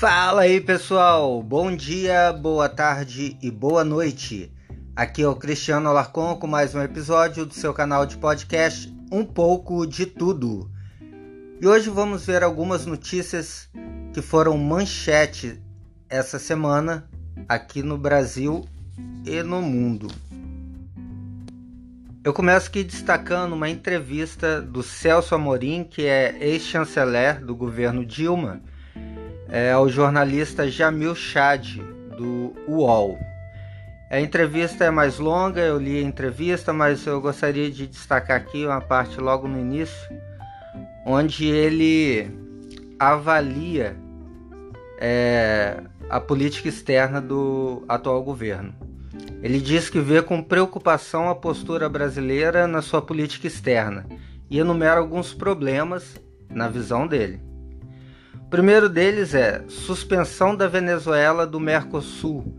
Fala aí pessoal, bom dia, boa tarde e boa noite. Aqui é o Cristiano Alarcon com mais um episódio do seu canal de podcast Um pouco de Tudo. E hoje vamos ver algumas notícias que foram manchete essa semana aqui no Brasil e no mundo. Eu começo aqui destacando uma entrevista do Celso Amorim, que é ex-chanceler do governo Dilma, é, ao jornalista Jamil Chad, do UOL. A entrevista é mais longa, eu li a entrevista, mas eu gostaria de destacar aqui uma parte logo no início, onde ele avalia é, a política externa do atual governo. Ele diz que vê com preocupação a postura brasileira na sua política externa e enumera alguns problemas na visão dele. Primeiro deles é suspensão da Venezuela do Mercosul,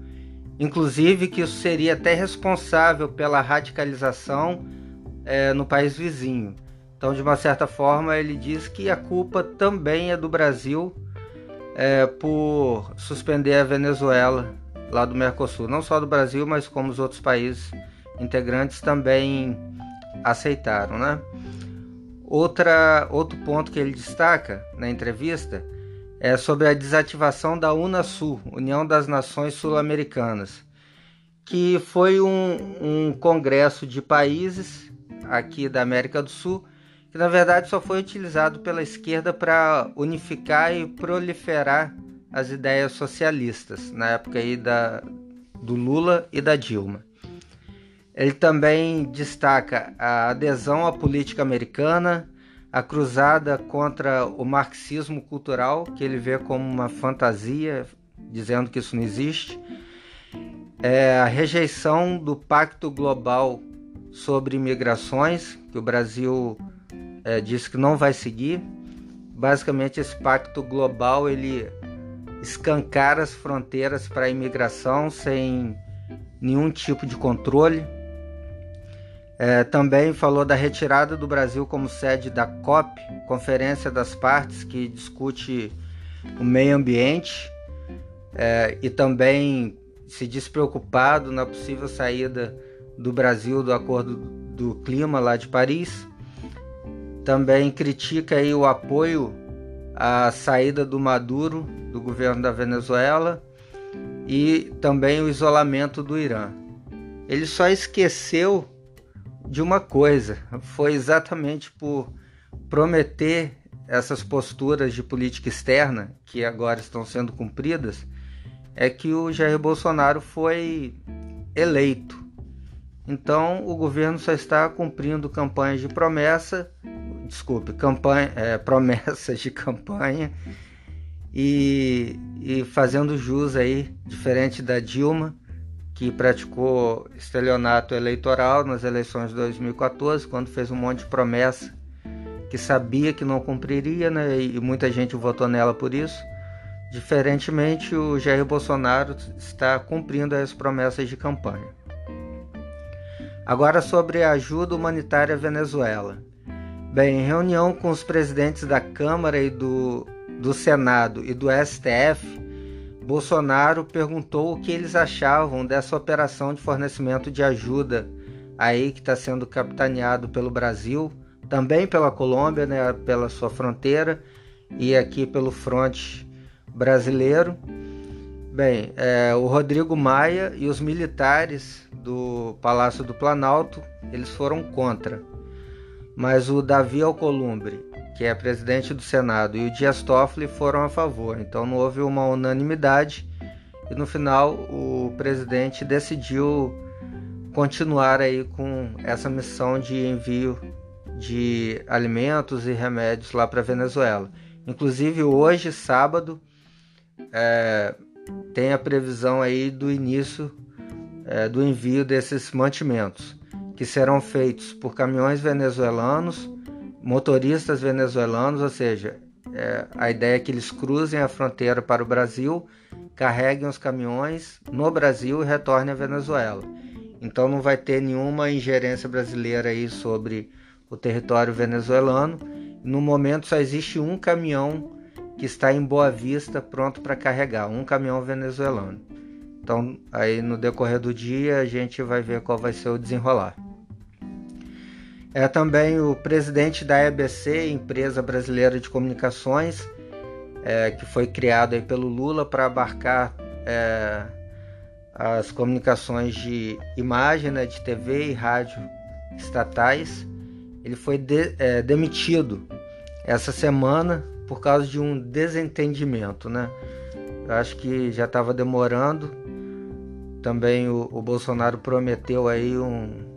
inclusive que isso seria até responsável pela radicalização é, no país vizinho. Então, de uma certa forma, ele diz que a culpa também é do Brasil é, por suspender a Venezuela lá do Mercosul, não só do Brasil, mas como os outros países integrantes também aceitaram, né? Outra, outro ponto que ele destaca na entrevista é sobre a desativação da Unasul, União das Nações Sul-Americanas, que foi um, um congresso de países aqui da América do Sul que na verdade só foi utilizado pela esquerda para unificar e proliferar as ideias socialistas na época aí da, do Lula e da Dilma. Ele também destaca a adesão à política americana, a cruzada contra o marxismo cultural, que ele vê como uma fantasia, dizendo que isso não existe, é a rejeição do Pacto Global sobre Imigrações, que o Brasil é, disse que não vai seguir. Basicamente, esse Pacto Global ele escancar as fronteiras para a imigração sem nenhum tipo de controle. É, também falou da retirada do Brasil como sede da COP, Conferência das Partes, que discute o meio ambiente, é, e também se diz preocupado na possível saída do Brasil do Acordo do Clima lá de Paris. Também critica aí o apoio à saída do Maduro do governo da Venezuela e também o isolamento do Irã. Ele só esqueceu de uma coisa: foi exatamente por prometer essas posturas de política externa que agora estão sendo cumpridas, é que o Jair Bolsonaro foi eleito. Então o governo só está cumprindo campanhas de promessa, desculpe, campanha, é, promessas de campanha e, e fazendo jus aí, diferente da Dilma, que praticou estelionato eleitoral nas eleições de 2014, quando fez um monte de promessa que sabia que não cumpriria, né? E muita gente votou nela por isso. Diferentemente, o Jair Bolsonaro está cumprindo as promessas de campanha. Agora sobre a ajuda humanitária à Venezuela. Bem, em reunião com os presidentes da Câmara e do do Senado e do STF, Bolsonaro perguntou o que eles achavam dessa operação de fornecimento de ajuda aí que está sendo capitaneado pelo Brasil, também pela Colômbia, né, pela sua fronteira e aqui pelo fronte brasileiro. Bem, é, o Rodrigo Maia e os militares do Palácio do Planalto eles foram contra, mas o Davi Alcolumbre que é presidente do Senado, e o Dias Toffoli foram a favor. Então não houve uma unanimidade e no final o presidente decidiu continuar aí com essa missão de envio de alimentos e remédios lá para a Venezuela. Inclusive hoje, sábado, é, tem a previsão aí do início é, do envio desses mantimentos, que serão feitos por caminhões venezuelanos motoristas venezuelanos, ou seja, é, a ideia é que eles cruzem a fronteira para o Brasil, carreguem os caminhões no Brasil e retornem à Venezuela. Então não vai ter nenhuma ingerência brasileira aí sobre o território venezuelano. No momento só existe um caminhão que está em Boa Vista pronto para carregar um caminhão venezuelano. Então, aí no decorrer do dia a gente vai ver qual vai ser o desenrolar. É também o presidente da EBC, Empresa Brasileira de Comunicações, é, que foi criado aí pelo Lula para abarcar é, as comunicações de imagem, né, de TV e rádio estatais. Ele foi de, é, demitido essa semana por causa de um desentendimento, né? Eu acho que já estava demorando. Também o, o, Bolsonaro prometeu aí um,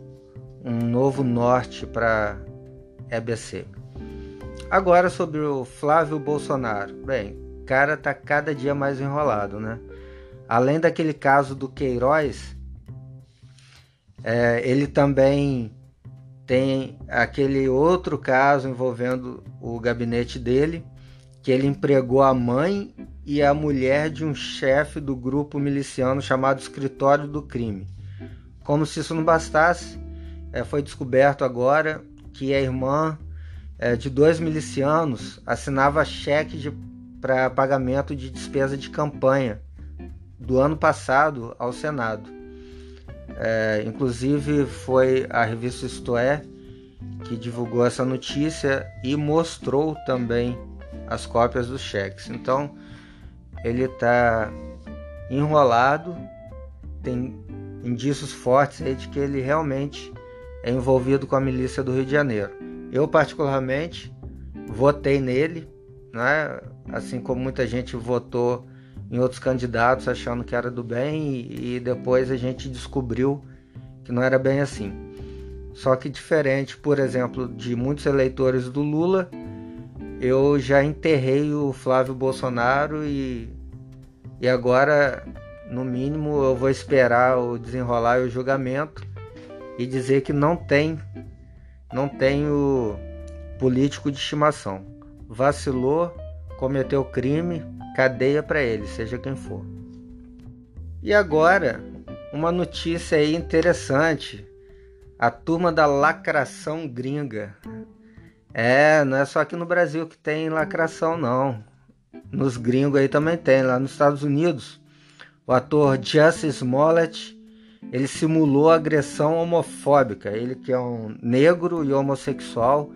um novo norte para EBC. Agora sobre o Flávio Bolsonaro. Bem, cara tá cada dia mais enrolado, né? Além daquele caso do Queiroz, é, ele também tem aquele outro caso envolvendo o gabinete dele, que ele empregou a mãe e a mulher de um chefe do grupo miliciano chamado Escritório do Crime. Como se isso não bastasse, é, foi descoberto agora que a irmã é, de dois milicianos assinava cheque para pagamento de despesa de campanha do ano passado ao Senado. É, inclusive foi a revista Isto É que divulgou essa notícia e mostrou também as cópias dos cheques. Então ele está enrolado, tem indícios fortes de que ele realmente é envolvido com a milícia do Rio de Janeiro. Eu particularmente votei nele, né? assim como muita gente votou em outros candidatos achando que era do bem e, e depois a gente descobriu que não era bem assim. Só que diferente, por exemplo, de muitos eleitores do Lula, eu já enterrei o Flávio Bolsonaro e, e agora, no mínimo, eu vou esperar o desenrolar o julgamento e dizer que não tem, não tem o político de estimação. Vacilou, cometeu crime, cadeia para ele, seja quem for. E agora, uma notícia aí interessante. A turma da lacração gringa. É, não é só aqui no Brasil que tem lacração, não. Nos gringos aí também tem. Lá nos Estados Unidos, o ator Justin Smollett, ele simulou agressão homofóbica. Ele que é um negro e homossexual,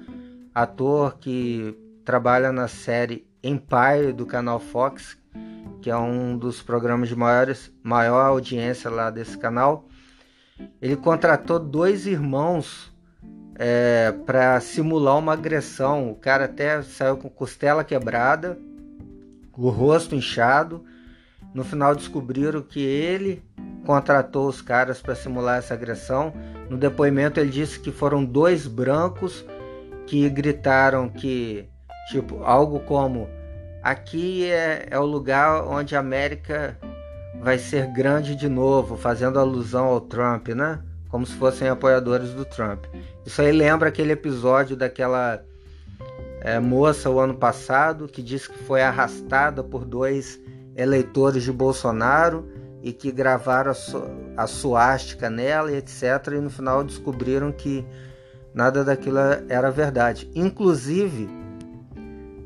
ator que trabalha na série Empire do canal Fox, que é um dos programas de maiores, maior audiência lá desse canal. Ele contratou dois irmãos é, para simular uma agressão. O cara até saiu com costela quebrada, o rosto inchado. No final descobriram que ele contratou os caras para simular essa agressão. No depoimento ele disse que foram dois brancos que gritaram que Tipo, algo como: aqui é, é o lugar onde a América vai ser grande de novo, fazendo alusão ao Trump, né? Como se fossem apoiadores do Trump. Isso aí lembra aquele episódio daquela é, moça o ano passado que disse que foi arrastada por dois eleitores de Bolsonaro e que gravaram a, su a suástica nela e etc. E no final descobriram que nada daquilo era verdade. Inclusive,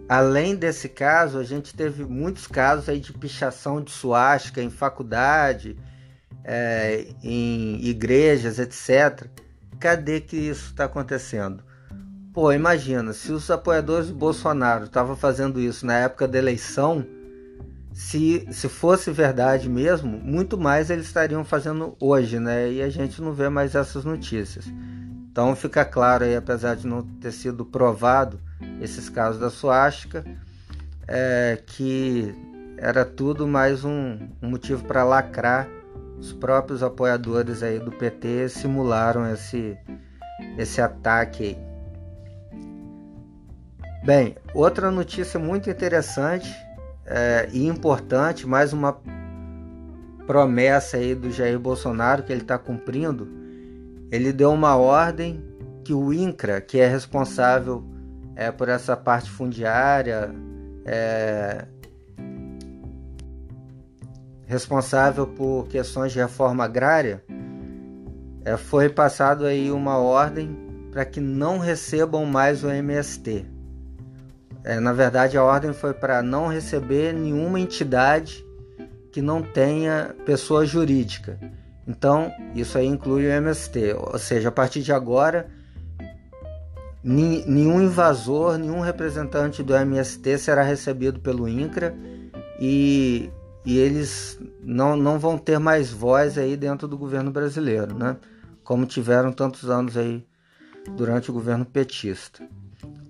Além desse caso, a gente teve muitos casos aí de pichação de suástica em faculdade, é, em igrejas, etc. Cadê que isso está acontecendo? Pô, imagina, se os apoiadores do Bolsonaro estavam fazendo isso na época da eleição, se, se fosse verdade mesmo, muito mais eles estariam fazendo hoje, né? E a gente não vê mais essas notícias. Então fica claro aí, apesar de não ter sido provado, esses casos da suástica, é, que era tudo mais um, um motivo para lacrar. Os próprios apoiadores aí do PT simularam esse, esse ataque aí. Bem, outra notícia muito interessante é, e importante, mais uma promessa aí do Jair Bolsonaro que ele está cumprindo. Ele deu uma ordem que o INCRA, que é responsável é, por essa parte fundiária, é, responsável por questões de reforma agrária, é, foi passado aí uma ordem para que não recebam mais o MST. É, na verdade, a ordem foi para não receber nenhuma entidade que não tenha pessoa jurídica. Então, isso aí inclui o MST, ou seja, a partir de agora, nenhum invasor, nenhum representante do MST será recebido pelo INCRA e, e eles não, não vão ter mais voz aí dentro do governo brasileiro, né? Como tiveram tantos anos aí durante o governo petista.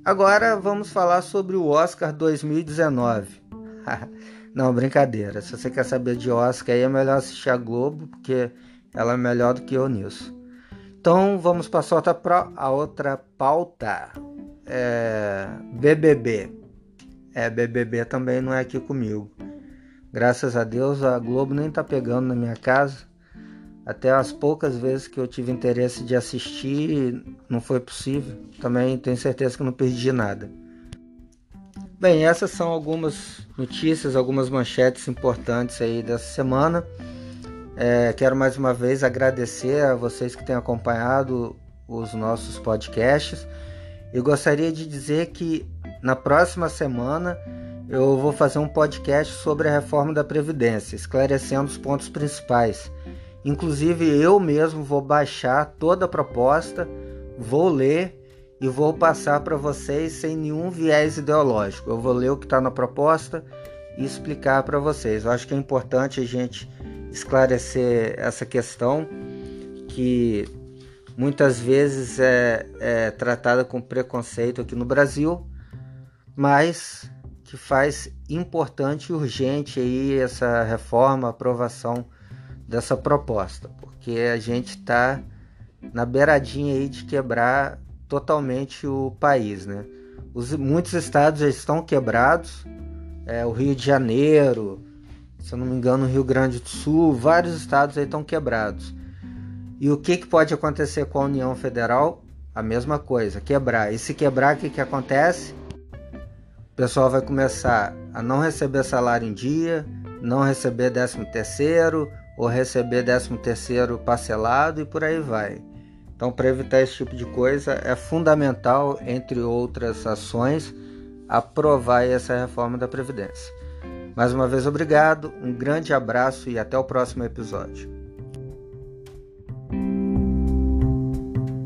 Agora vamos falar sobre o Oscar 2019. Não, brincadeira. Se você quer saber de Oscar, aí é melhor assistir a Globo, porque ela é melhor do que eu nisso. Então vamos passar para a outra pauta. É... BBB. É, BBB também não é aqui comigo. Graças a Deus a Globo nem tá pegando na minha casa. Até as poucas vezes que eu tive interesse de assistir, não foi possível. Também tenho certeza que não perdi nada. Bem, essas são algumas notícias, algumas manchetes importantes aí dessa semana. É, quero mais uma vez agradecer a vocês que têm acompanhado os nossos podcasts. Eu gostaria de dizer que na próxima semana eu vou fazer um podcast sobre a reforma da Previdência, esclarecendo os pontos principais. Inclusive eu mesmo vou baixar toda a proposta, vou ler e vou passar para vocês sem nenhum viés ideológico. Eu vou ler o que está na proposta e explicar para vocês. Eu acho que é importante a gente esclarecer essa questão que muitas vezes é, é tratada com preconceito aqui no Brasil, mas que faz importante e urgente aí essa reforma, aprovação dessa proposta, porque a gente está na beiradinha aí de quebrar totalmente o país, né? Os, muitos estados já estão quebrados, é, o Rio de Janeiro, se eu não me engano, o Rio Grande do Sul, vários estados aí estão quebrados. E o que, que pode acontecer com a União Federal? A mesma coisa, quebrar. E se quebrar, o que, que acontece? O pessoal vai começar a não receber salário em dia, não receber décimo terceiro, ou receber 13 terceiro parcelado e por aí vai. Então, para evitar esse tipo de coisa, é fundamental, entre outras ações, aprovar essa reforma da Previdência. Mais uma vez, obrigado, um grande abraço e até o próximo episódio.